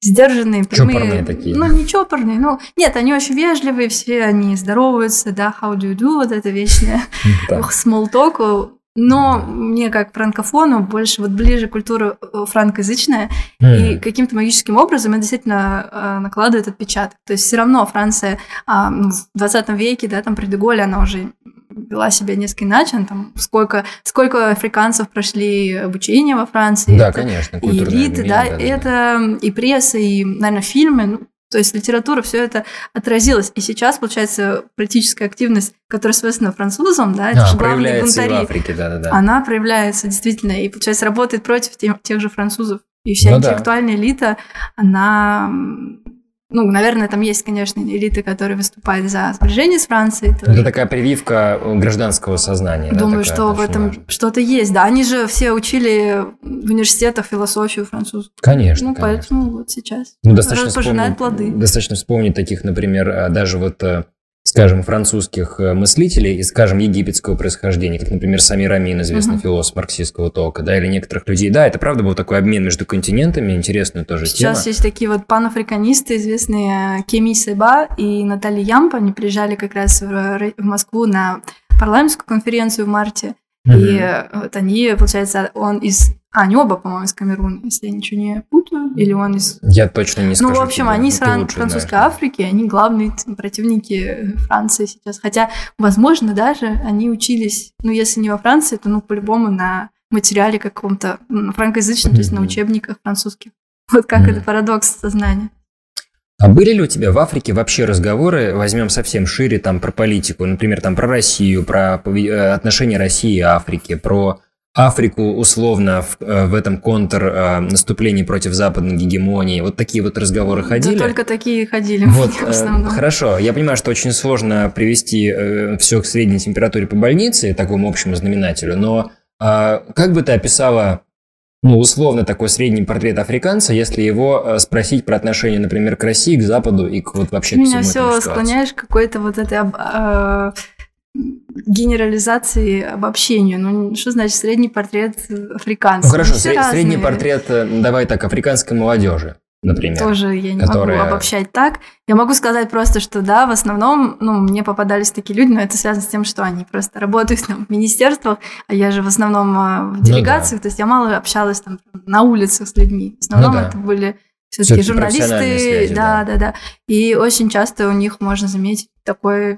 S2: сдержанные, прямые.
S1: Чопорные такие.
S2: Ну, не чопорные, ну, нет, они очень вежливые, все они здороваются, да, how do you do, вот это вечное small talk. Но мне, как франкофону, больше вот ближе культура э, франкоязычная, и каким-то магическим образом это действительно э, накладывает отпечаток. То есть все равно Франция а, в 20 веке, да, там при Деголе она уже вела себя несколько иначе, там сколько, сколько африканцев прошли обучение во Франции.
S1: Да, это, конечно.
S2: И элиты, да, да, это и пресса, и, наверное, фильмы, ну, то есть литература, все это отразилось. И сейчас, получается, политическая активность, которая свойственна французам, да, это
S1: а,
S2: же главные
S1: бунтари, Африке, да, да, да.
S2: она проявляется действительно, и, получается, работает против тех, тех же французов. И вся ну, интеллектуальная да. элита, она ну, наверное, там есть, конечно, элиты, которые выступают за сближение с Францией.
S1: Это такая прививка гражданского сознания.
S2: Думаю,
S1: да,
S2: что в этом что-то есть. Да, они же все учили в университетах философию французскую.
S1: Конечно.
S2: Ну,
S1: конечно.
S2: поэтому вот сейчас
S1: ну, достаточно
S2: пожинают плоды.
S1: Достаточно вспомнить таких, например, а, даже вот э, скажем, французских э, мыслителей и, скажем, египетского происхождения, как, например, Самир Амин, известный uh-huh. философ марксистского толка, да, или некоторых людей. Да, это правда был такой обмен между континентами, интересную тоже
S2: Сейчас
S1: тема.
S2: Сейчас есть такие вот панафриканисты, известные Кеми Себа и Наталья Ямпа, они приезжали как раз в Москву на парламентскую конференцию в марте, и вот они, получается, он из а, они оба, по-моему, из Камеруна, если я ничего не путаю. Или он из...
S1: Я точно не скажу.
S2: Ну, в общем,
S1: тебе,
S2: они из фран- французской знаешь. Африки, они главные противники Франции сейчас. Хотя, возможно, даже они учились, ну, если не во Франции, то, ну, по-любому на материале каком-то ну, франкоязычном, mm-hmm. то есть на учебниках французских. Вот как mm-hmm. это парадокс сознания.
S1: А были ли у тебя в Африке вообще разговоры, возьмем совсем шире, там, про политику, например, там, про Россию, про э, отношения России и Африки, про Африку условно в, э, в этом контр э, наступлении против западной гегемонии. Вот такие вот разговоры ходили.
S2: Да, только такие ходили.
S1: Вот, в основном. Э, хорошо. Я понимаю, что очень сложно привести все к средней температуре по больнице, такому общему знаменателю, но как бы ты описала ну, условно такой средний портрет африканца, если его спросить про отношение, например, к России, к Западу и к вот вообще
S2: Меня
S1: к
S2: всему все склоняешь к какой-то вот этой генерализации, обобщению. Ну, что значит средний портрет африканца?
S1: Ну, хорошо, сред, средний портрет, э, давай так, африканской молодежи, например.
S2: Тоже я не которая... могу обобщать так. Я могу сказать просто, что да, в основном, ну, мне попадались такие люди, но это связано с тем, что они просто работают там, в министерствах, а я же в основном а, в делегациях, ну, да. то есть я мало общалась там на улицах с людьми. В основном ну, да. это были все-таки журналисты, связи, да, да, да, да. И очень часто у них можно заметить такой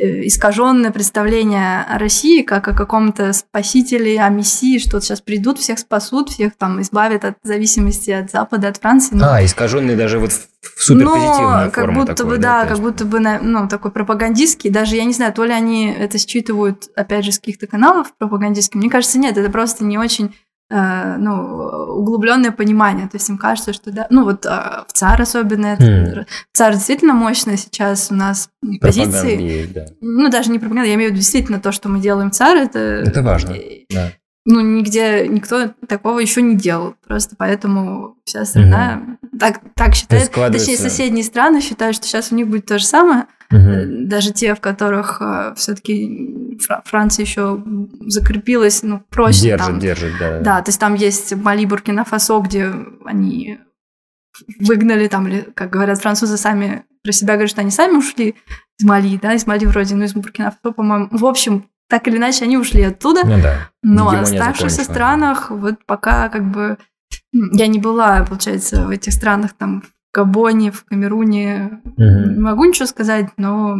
S2: искаженное представление о России как о каком-то спасителе, о мессии, что вот сейчас придут, всех спасут, всех там избавят от зависимости от Запада, от Франции.
S1: Но... А, искаженный даже вот в суперпозитивную
S2: Но как будто такой, бы, да, да как будто бы, ну, такой пропагандистский, даже, я не знаю, то ли они это считывают, опять же, с каких-то каналов пропагандистских, мне кажется, нет, это просто не очень Э, ну, углубленное понимание. То есть им кажется, что да, ну вот а, в ЦАР особенно, это, mm. ЦАР действительно мощно сейчас у нас позиции.
S1: Да.
S2: Ну, даже не пропаганда, я имею в виду действительно то, что мы делаем в ЦАР, это...
S1: Это важно, да.
S2: Ну, нигде никто такого еще не делал. Просто поэтому вся страна mm так, так считает. Точнее, соседние страны считают, что сейчас у них будет то же самое. Угу. Даже те, в которых э, все-таки Франция еще закрепилась, ну, проще.
S1: Держит,
S2: там.
S1: держит, да.
S2: Да, то есть там есть Мали, Буркина Фасо, где они выгнали там, или, как говорят французы сами, про себя говорят, что они сами ушли из Мали, да, из Мали вроде, ну, из Буркина Фасо, по-моему. В общем, так или иначе, они ушли оттуда.
S1: Ну да.
S2: Но в оставшихся странах, вот пока как бы... Я не была, получается, в этих странах там Габоне, в Камеруне. Угу. Не могу ничего сказать, но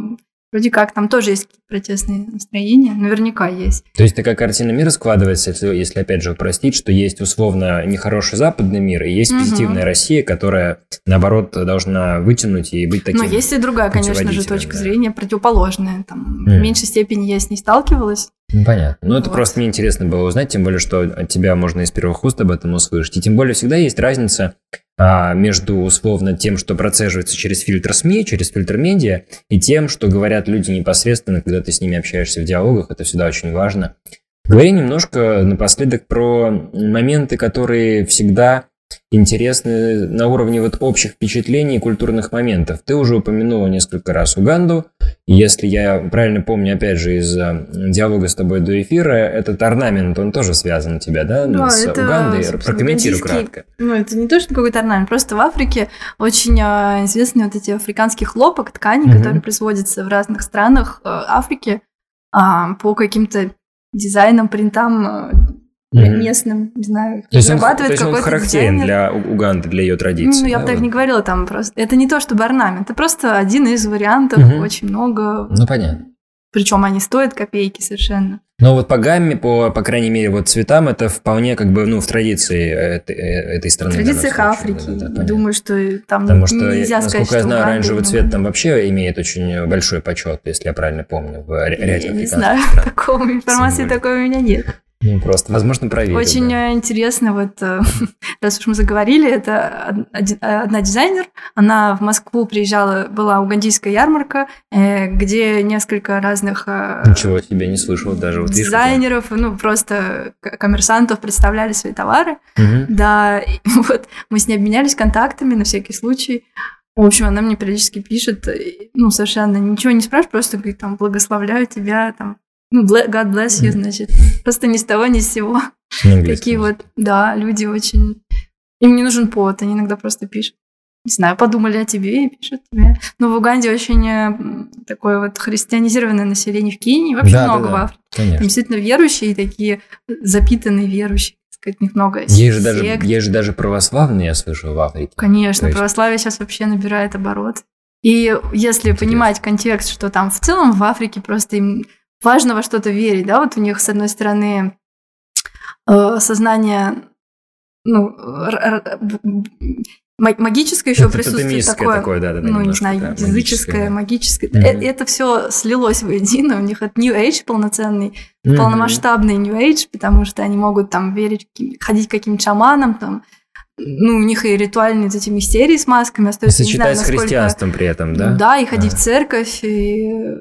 S2: Вроде как, там тоже есть какие-то протестные настроения, наверняка есть.
S1: То есть такая картина мира складывается, если, если опять же упростить, что есть условно нехороший западный мир, и есть
S2: Мгм.
S1: позитивная Россия, которая, наоборот, должна вытянуть и быть таким...
S2: Но есть и другая, конечно же, точка
S1: да.
S2: зрения, противоположная. Там,
S1: Мгм.
S2: В меньшей степени я с ней сталкивалась.
S1: Ну, понятно. Ну, это
S2: Вот.
S1: просто мне интересно было узнать, тем более, что от тебя можно из первых уст об этом услышать. И тем более всегда есть разница а, между, условно, тем, что процеживается через фильтр СМИ, через фильтр медиа, и тем, что говорят люди непосредственно, когда ты с ними общаешься в диалогах. Это всегда очень важно. Говори немножко напоследок про моменты, которые всегда интересны на уровне вот общих впечатлений и культурных моментов. Ты уже упомянула несколько раз Уганду. Если я правильно помню, опять же, из э, диалога с тобой до эфира, этот орнамент, он тоже связан у тебя, да,
S2: Да,
S1: с
S2: это,
S1: Угандой? Прокомментируй
S2: угандийский-
S1: кратко.
S2: Ну, это не то, что какой-то орнамент, просто в Африке очень а, известны вот эти африканские хлопок, ткани,
S1: Мгм.
S2: которые производятся в разных странах э, Африки а, по каким-то дизайнам, принтам местным, не знаю,
S1: То есть он, то
S2: разрабатывает
S1: есть он
S2: какой-то
S1: характерен
S2: дизайнер.
S1: для Уганды, для ее традиций.
S2: Ну, я
S1: да,
S2: бы так
S1: вот?
S2: не говорила, там просто... Это не то, чтобы орнамент, это просто один из вариантов,
S1: Мгм.
S2: очень много.
S1: Ну, понятно.
S2: Причем они стоят копейки совершенно.
S1: Но вот по гамме, по, по крайней мере, вот цветам, это вполне как бы, ну, в традиции этой, э, этой страны. в
S2: традициях
S1: случае,
S2: Африки.
S1: да, да, понятно.
S2: Думаю, что там
S1: Потому что,
S2: нельзя
S1: насколько
S2: сказать,
S1: я
S2: что
S1: знаю, оранжевый цвет там вообще имеет очень большой почет, если я правильно помню, в ря- ряде
S2: Я не знаю,
S1: стран.
S2: такого информации
S1: Символика.
S2: такой у меня нет.
S1: Ну, просто, возможно, проверю.
S2: Очень
S1: да.
S2: э, интересно, вот э, раз уж мы заговорили, это э, одна дизайнер, она в Москву приезжала, была угандийская ярмарка, где несколько разных
S1: Ничего себе, не слышал даже. Вот
S2: дизайнеров, ну просто коммерсантов представляли свои товары.
S1: Мгм.
S2: Да, и вот мы с ней обменялись контактами на всякий случай. В общем, она мне периодически пишет, ну, совершенно ничего не спрашивает, просто говорит, там, благословляю тебя, там, God bless you, значит. Просто ни с того, ни с сего. Такие вот, да, люди очень... Им не нужен повод, они иногда просто пишут. Не знаю, подумали о тебе и пишут тебе. Но в Уганде очень э, такое вот христианизированное население в Кении, вообще
S1: Да,
S2: много
S1: да.
S2: в Африке. Там
S1: Конечно.
S2: действительно верующие, такие запитанные верующие, сказать, них много
S1: Есть же, даже,
S2: сект.
S1: есть же даже православные, я слышал, в Африке.
S2: Конечно,
S1: То есть-
S2: православие сейчас вообще набирает оборот. И если
S1: Интересно.
S2: понимать контекст, что там в целом в Африке просто им важно во что-то верить, да, вот у них, с одной стороны, э, сознание, ну, магическое еще
S1: Это
S2: присутствует такое,
S1: такое, да, да,
S2: ну, не
S1: немножко,
S2: знаю,
S1: да,
S2: языческое,
S1: магическое,
S2: магическое. Э, Это все слилось воедино, у них это New Age полноценный.
S1: Мгм.
S2: полномасштабный New Age, потому что они могут там верить, ходить к каким-то шаманам, там, ну, у них и ритуальные вот эти мистерии с масками остаются,
S1: сочетать с
S2: насколько...
S1: христианством при этом, да?
S2: Да, и ходить
S1: А.
S2: в церковь, и э,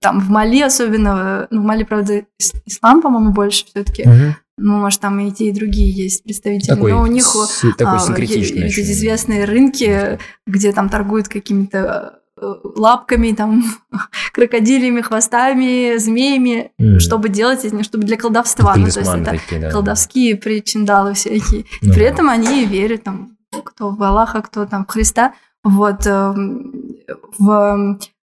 S2: там в Мали особенно, ну, в Мали, правда, ис- ислам, по-моему, больше все таки
S1: Мгм.
S2: ну, может, там и те, и другие есть представители,
S1: Такой,
S2: но у них
S1: си- такой
S2: а,
S1: синкретичный.
S2: е- эти
S1: очень.
S2: известные рынки, где там торгуют какими-то э, лапками, там, крокодилями, хвостами, змеями,
S1: Мгм.
S2: чтобы делать из них, чтобы для колдовства. Ну, то есть это
S1: такие, да.
S2: колдовские причиндалы всякие.
S1: Ну
S2: При этом они верят там, кто в Аллаха, кто там в Христа. Вот эм,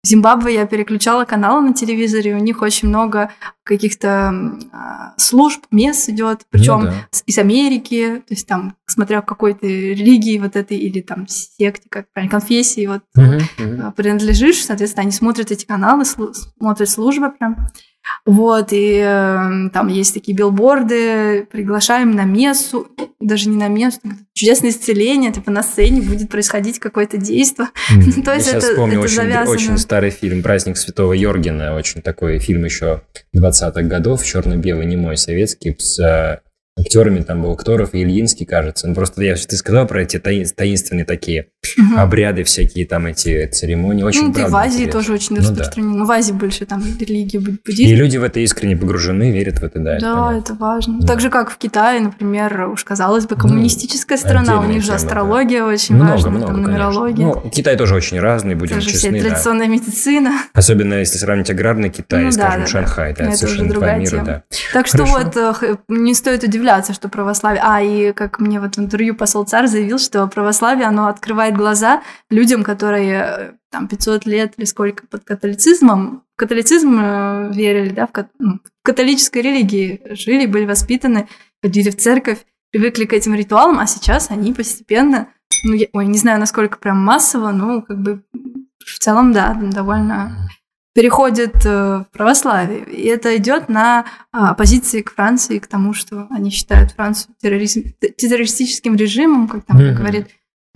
S2: в Зимбабве я переключала каналы на телевизоре, у них очень много каких-то а, служб, мест идет, причем
S1: Ну да.
S2: из Америки, то есть там, смотря в какой-то религии вот этой или там секте, как правильно, конфессии, вот а, принадлежишь, соответственно, они смотрят эти каналы, слу- смотрят службы прям. Вот, и э, там есть такие билборды, приглашаем на мессу, даже не на мессу, чудесное исцеление, типа на сцене будет происходить какое-то действие.
S1: М,
S2: то есть
S1: Я сейчас
S2: это-
S1: вспомнил
S2: это
S1: очень,
S2: завязано.
S1: очень старый фильм «Праздник Святого Йоргена», очень такой фильм еще 20-х годов, черно-белый, немой, советский, с э, актерами, там был Кторов и Ильинский, кажется. Ну, просто я, ты сказал про эти таин- таинственные такие
S2: Мгм.
S1: обряды, всякие там эти церемонии, очень
S2: Ну, да и в Азии
S1: интересно.
S2: тоже очень
S1: Ну да.
S2: распространено. Ну, в Азии больше там религия буд-
S1: И
S2: буддизм.
S1: люди в это искренне погружены, верят в это, да. это
S2: Да,
S1: понятно.
S2: это важно.
S1: Да.
S2: Так же, как в Китае, например, уж казалось бы,
S1: Ну,
S2: коммунистическая страна, у них же
S1: тема, да.
S2: астрология очень
S1: много,
S2: важна,
S1: много,
S2: там нумерология.
S1: Ну, Китай тоже очень разный, будем
S2: Тоже
S1: честны, да.
S2: традиционная медицина.
S1: Особенно если сравнить аграрный Китай,
S2: Ну да,
S1: скажем,
S2: да, да.
S1: Шанхай, да,
S2: Это
S1: совершенно по
S2: другая
S1: миру,
S2: тема.
S1: да.
S2: Так что
S1: Хорошо.
S2: вот э, не стоит удивляться, что православие... А, и как мне вот в интервью посол царь заявил, что православие, оно открывает глаза людям, которые э, там 500 лет или сколько под католицизмом, в католицизм э, верили, да, в, кат- ну, в католической религии жили, были воспитаны, ходили в церковь, привыкли к этим ритуалам, а сейчас они постепенно, ну, я, ой, не знаю, насколько прям массово, но как бы в целом, да, довольно переходит в православие. И это идет на оппозиции к Франции, к тому, что они считают Францию терроризм, террористическим режимом, как там mm-hmm. говорит.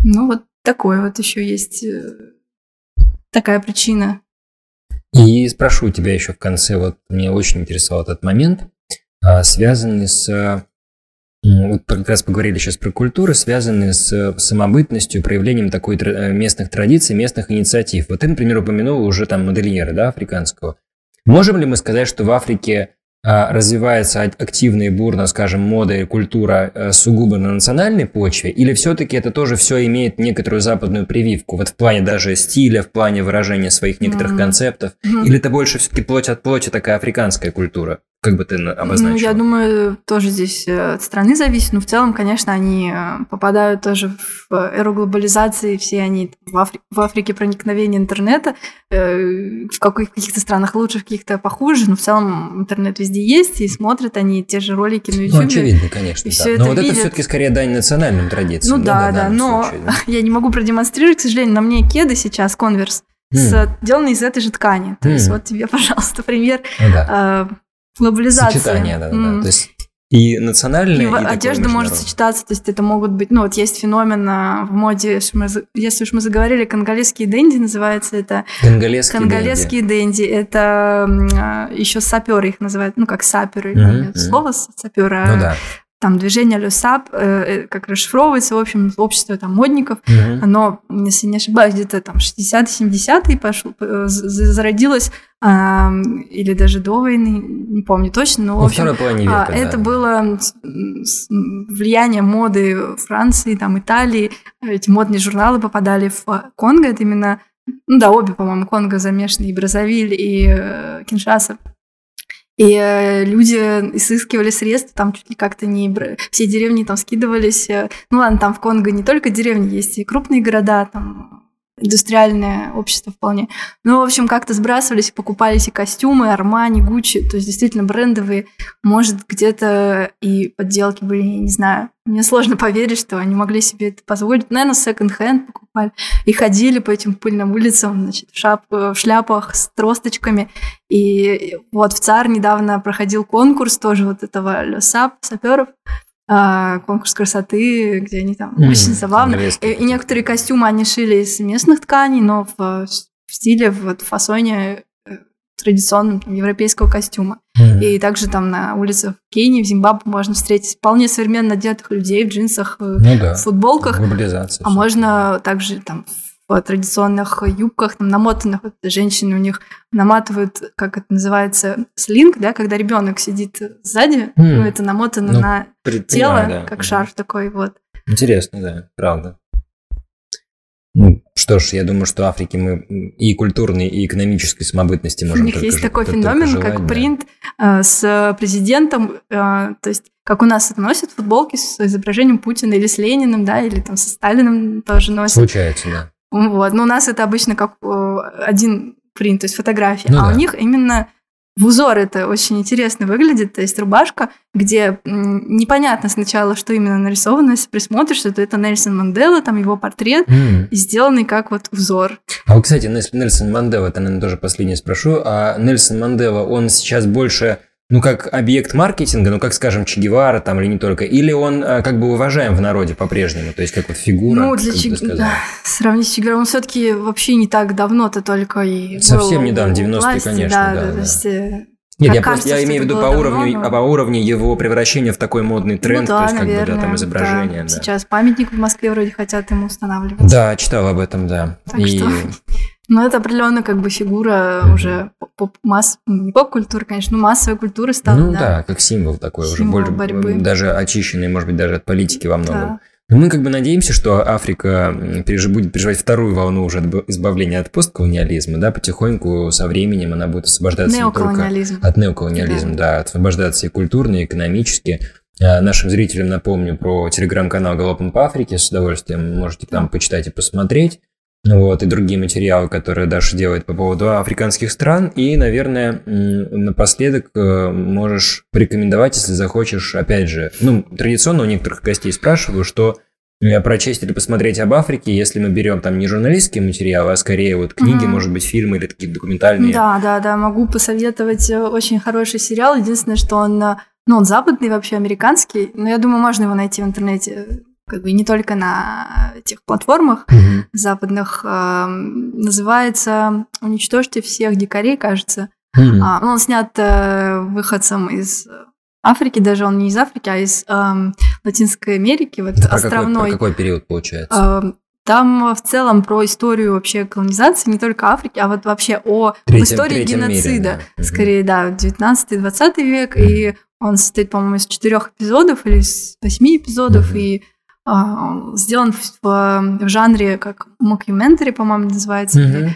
S2: Ну, вот такое вот еще есть такая причина.
S1: И спрошу тебя еще в конце, вот мне очень интересовал этот момент, связанный с вот как раз поговорили сейчас про культуру, связанные с самобытностью, проявлением такой э, местных традиций, местных инициатив. Вот ты, например, упомянул уже там модельера, да, африканского. Можем ли мы сказать, что в Африке а, развивается активно и бурно, скажем, мода и культура а, сугубо на национальной почве, или все-таки это тоже все имеет некоторую западную прививку, вот в плане даже стиля, в плане выражения своих некоторых mm-hmm. концептов, mm-hmm. или это больше все-таки плоть от плоти такая африканская культура? Как бы ты обозначил? Ну,
S2: я думаю, тоже здесь э, от страны зависит, но в целом, конечно, они э, попадают тоже в эру глобализации, все они в, Афри... в Африке проникновение интернета, э, в каких-то странах лучше, в каких-то похуже, но в целом интернет везде есть, и смотрят они те же ролики на YouTube. Ну,
S1: очевидно, конечно, да. Но это вот видят. это все-таки скорее дань национальным традициям.
S2: Ну да, да, да но случае, да. я не могу продемонстрировать, к сожалению, на мне кеды сейчас, конверс, mm. сделаны из этой же ткани. То mm. есть вот тебе, пожалуйста, пример. Ну, да глобализация.
S1: Сочетание, да, mm. да. То есть и национальные, и, и
S2: одежда может сочетаться, то есть это могут быть, ну вот есть феномен а, в моде, если уж мы заговорили, конголезские дэнди называется это.
S1: Конголезские,
S2: конголезские дэнди. дэнди. Это а, еще саперы их называют, ну как саперы, mm-hmm. слово сапера. Ну да там движение Люсап, э, э, как расшифровывается, в общем, общество там модников, угу. оно, если не ошибаюсь, где-то там 60-70-е пошло, э, зародилось, э, или даже до войны, не помню точно, но, в общем,
S1: ну, века,
S2: а, это было влияние моды Франции, там, Италии, эти модные журналы попадали в Конго, это именно, ну да, обе, по-моему, Конго замешаны, и Бразовиль, и э, Киншаса. И э, люди изыскивали средства, там чуть ли как-то не... Все деревни там скидывались. Э, ну ладно, там в Конго не только деревни, есть и крупные города, там индустриальное общество вполне. Ну, в общем, как-то сбрасывались и покупались и костюмы, Армани, Гуччи, то есть действительно брендовые. Может, где-то и подделки были, я не знаю. Мне сложно поверить, что они могли себе это позволить. Наверное, секонд-хенд покупали. И ходили по этим пыльным улицам, значит, в, шап... в шляпах с тросточками. И вот в ЦАР недавно проходил конкурс тоже вот этого Лесап, саперов. А, конкурс красоты, где они там mm, очень забавно. И, и некоторые костюмы они шили из местных тканей, но в, в стиле, вот, в фасоне э, традиционном там, европейского костюма. Mm. И также там на улицах Кении, в Зимбабве можно встретить вполне современно одетых людей в джинсах, э, ну, да. в футболках. А можно также там в традиционных юбках, там, намотанных, вот, женщины у них наматывают, как это называется, слинг, да, когда ребенок сидит сзади, mm. ну, это намотано ну, на тело, да. как mm. шарф такой, вот.
S1: Интересно, да, правда. Ну, что ж, я думаю, что Африке мы и культурной, и экономической самобытности можем
S2: У них есть такой феномен, желать, как да. принт э, с президентом, э, то есть как у нас носят футболки с изображением Путина или с Лениным, да, или там со Сталиным тоже носят.
S1: Случается, да.
S2: Вот. Но у нас это обычно как э, один принт, то есть фотографии. Ну, а да. у них именно в узор это очень интересно выглядит. То есть рубашка, где непонятно сначала, что именно нарисовано. Если присмотришься, то это Нельсон Мандела, там его портрет, mm. сделанный как вот узор.
S1: А вот, кстати, Нельсон Мандела, это, наверное, тоже последнее спрошу. А Нельсон Мандела, он сейчас больше ну, как объект маркетинга, ну, как, скажем, Че Гевара там или не только, или он а, как бы уважаем в народе по-прежнему, то есть как вот фигура,
S2: Ну, для Че... да, сравнить с Че Гевара, он все-таки вообще не так давно-то только и
S1: Совсем недавно, 90-е, конечно, да. да, да, да. Есть, э, нет, я просто я имею в виду по уровню, давно, но... по уровню его превращения в такой модный тренд, ну, да, то есть наверное, как бы да, там изображение. Да.
S2: Да. Сейчас памятник в Москве вроде хотят ему устанавливать.
S1: Да, читал об этом, да.
S2: Так и... что... Ну, это определенно как бы фигура mm-hmm. уже поп масс не поп-культура, конечно, но массовая культура стала.
S1: Ну да, да как символ такой символ уже больше борьбы. даже очищенный, может быть, даже от политики во многом. Да. Но мы как бы надеемся, что Африка будет переживать вторую волну уже избавления от постколониализма, да, потихоньку со временем она будет освобождаться не только от неоколониализма, да. да, освобождаться и культурно, и экономически. А нашим зрителям напомню про телеграм-канал «Галопом по Африке», с удовольствием можете там почитать и посмотреть вот, и другие материалы, которые Даша делает по поводу африканских стран. И, наверное, напоследок э, можешь порекомендовать, если захочешь, опять же, ну, традиционно у некоторых гостей спрашиваю, что прочесть или посмотреть об Африке, если мы берем там не журналистские материалы, а скорее вот книги, mm может быть, фильмы или такие документальные.
S2: Да, да, да, могу посоветовать э, очень хороший сериал. Единственное, что он, э, ну, он западный вообще, американский, но я думаю, можно его найти в интернете, как бы не только на тех платформах mm западных. Э, называется «Уничтожьте всех дикарей», кажется. mm А, ну, он снят э, выходцем из Африки, даже он не из Африки, а из эм, Латинской Америки, вот
S1: Это
S2: островной.
S1: Какой, про какой период получается?
S2: Эм, там в целом про историю вообще колонизации, не только Африки, а вот вообще о третьем, истории геноцида. Мире, да. Скорее, да, 19-20 век. Mm-hmm. И он состоит, по-моему, из четырех эпизодов или из восьми эпизодов. Mm-hmm. И сделан в, в, в жанре как мокюментари, по-моему, называется. Mm-hmm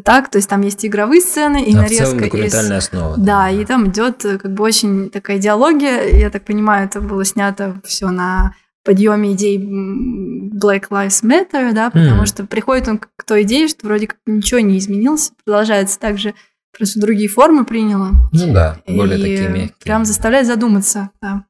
S2: так, то есть там есть игровые сцены и а нарезка. В целом
S1: документальная из... основа.
S2: Да, да, и там идет э, как бы очень такая идеология. Я так понимаю, это было снято все на подъеме идей Black Lives Matter, да, потому mm. что приходит он к той идее, что вроде как ничего не изменилось, продолжается так же, просто другие формы приняло.
S1: Ну да, более и такие мягкие.
S2: Прям заставляет задуматься, да.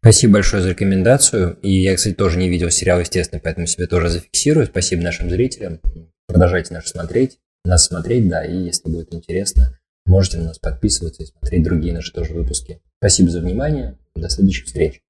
S1: Спасибо большое за рекомендацию. И я, кстати, тоже не видел сериал, естественно, поэтому себе тоже зафиксирую. Спасибо нашим зрителям. Продолжайте нас смотреть нас смотреть, да, и если будет интересно, можете на нас подписываться и смотреть другие наши тоже выпуски. Спасибо за внимание, до следующих встреч.